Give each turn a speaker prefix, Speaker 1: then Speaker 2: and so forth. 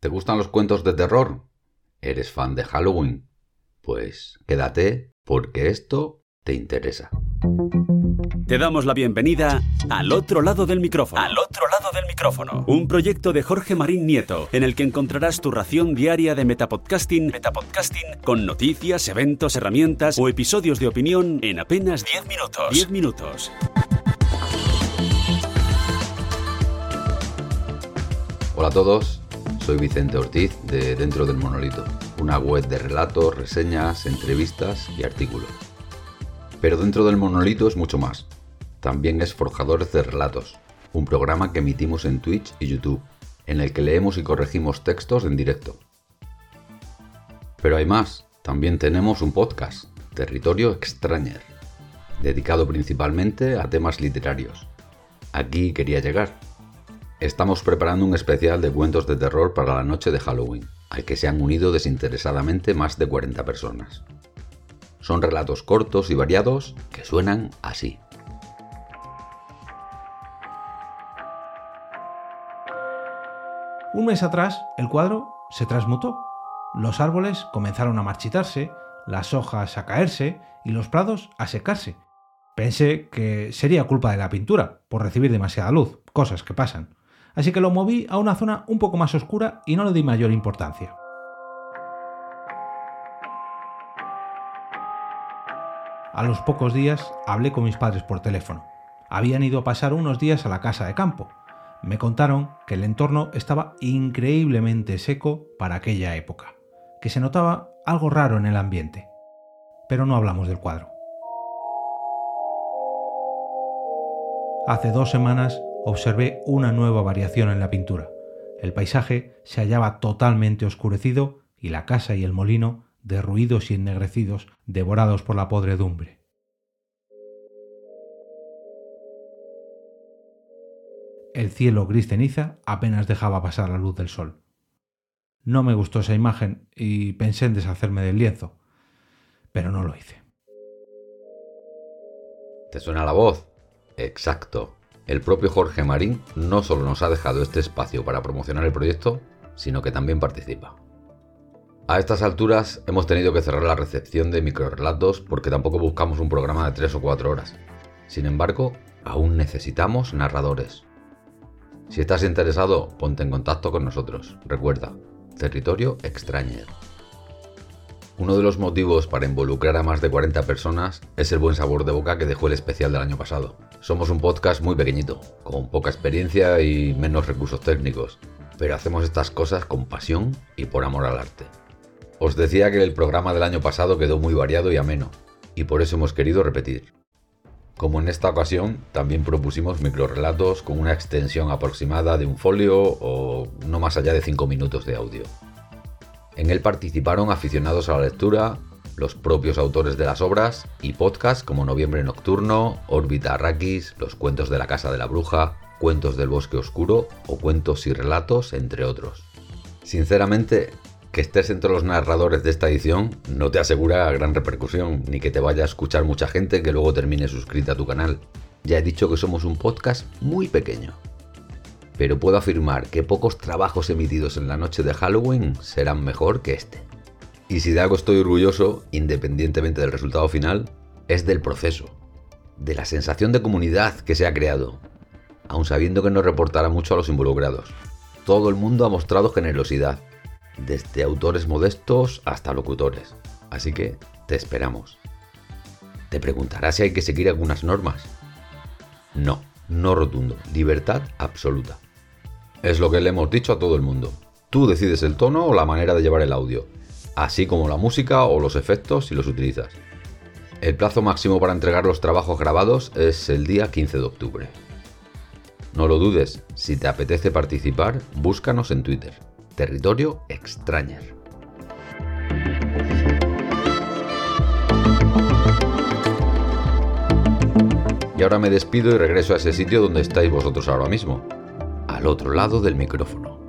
Speaker 1: ¿Te gustan los cuentos de terror? ¿Eres fan de Halloween? Pues quédate porque esto te interesa.
Speaker 2: Te damos la bienvenida al otro lado del micrófono. Al otro lado del micrófono. Un proyecto de Jorge Marín Nieto, en el que encontrarás tu ración diaria de metapodcasting, metapodcasting con noticias, eventos, herramientas o episodios de opinión en apenas 10 minutos. 10 minutos.
Speaker 1: Hola a todos, soy Vicente Ortiz de Dentro del Monolito, una web de relatos, reseñas, entrevistas y artículos. Pero Dentro del Monolito es mucho más. También es Forjadores de Relatos, un programa que emitimos en Twitch y YouTube, en el que leemos y corregimos textos en directo. Pero hay más, también tenemos un podcast, Territorio Extrañer, dedicado principalmente a temas literarios. Aquí quería llegar Estamos preparando un especial de cuentos de terror para la noche de Halloween, al que se han unido desinteresadamente más de 40 personas. Son relatos cortos y variados que suenan así.
Speaker 3: Un mes atrás, el cuadro se transmutó. Los árboles comenzaron a marchitarse, las hojas a caerse y los prados a secarse. Pensé que sería culpa de la pintura, por recibir demasiada luz, cosas que pasan así que lo moví a una zona un poco más oscura y no le di mayor importancia. A los pocos días hablé con mis padres por teléfono. Habían ido a pasar unos días a la casa de campo. Me contaron que el entorno estaba increíblemente seco para aquella época, que se notaba algo raro en el ambiente. Pero no hablamos del cuadro. Hace dos semanas observé una nueva variación en la pintura. El paisaje se hallaba totalmente oscurecido y la casa y el molino derruidos y ennegrecidos, devorados por la podredumbre. El cielo gris ceniza apenas dejaba pasar la luz del sol. No me gustó esa imagen y pensé en deshacerme del lienzo, pero no lo hice.
Speaker 1: ¿Te suena la voz? Exacto. El propio Jorge Marín no solo nos ha dejado este espacio para promocionar el proyecto, sino que también participa. A estas alturas hemos tenido que cerrar la recepción de microrelatos porque tampoco buscamos un programa de 3 o 4 horas. Sin embargo, aún necesitamos narradores. Si estás interesado, ponte en contacto con nosotros. Recuerda, Territorio Extrañer. Uno de los motivos para involucrar a más de 40 personas es el buen sabor de boca que dejó el especial del año pasado. Somos un podcast muy pequeñito, con poca experiencia y menos recursos técnicos, pero hacemos estas cosas con pasión y por amor al arte. Os decía que el programa del año pasado quedó muy variado y ameno, y por eso hemos querido repetir. Como en esta ocasión, también propusimos microrelatos con una extensión aproximada de un folio o no más allá de 5 minutos de audio. En él participaron aficionados a la lectura, los propios autores de las obras y podcasts como Noviembre Nocturno, Órbita Arrakis, Los Cuentos de la Casa de la Bruja, Cuentos del Bosque Oscuro o Cuentos y Relatos, entre otros. Sinceramente, que estés entre los narradores de esta edición no te asegura gran repercusión, ni que te vaya a escuchar mucha gente que luego termine suscrita a tu canal. Ya he dicho que somos un podcast muy pequeño pero puedo afirmar que pocos trabajos emitidos en la noche de Halloween serán mejor que este. Y si de algo estoy orgulloso, independientemente del resultado final, es del proceso, de la sensación de comunidad que se ha creado, aun sabiendo que no reportará mucho a los involucrados. Todo el mundo ha mostrado generosidad, desde autores modestos hasta locutores. Así que te esperamos. Te preguntarás si hay que seguir algunas normas. No, no rotundo, libertad absoluta. Es lo que le hemos dicho a todo el mundo. Tú decides el tono o la manera de llevar el audio, así como la música o los efectos si los utilizas. El plazo máximo para entregar los trabajos grabados es el día 15 de octubre. No lo dudes, si te apetece participar, búscanos en Twitter. Territorio Extrañer. Y ahora me despido y regreso a ese sitio donde estáis vosotros ahora mismo, al otro lado del micrófono.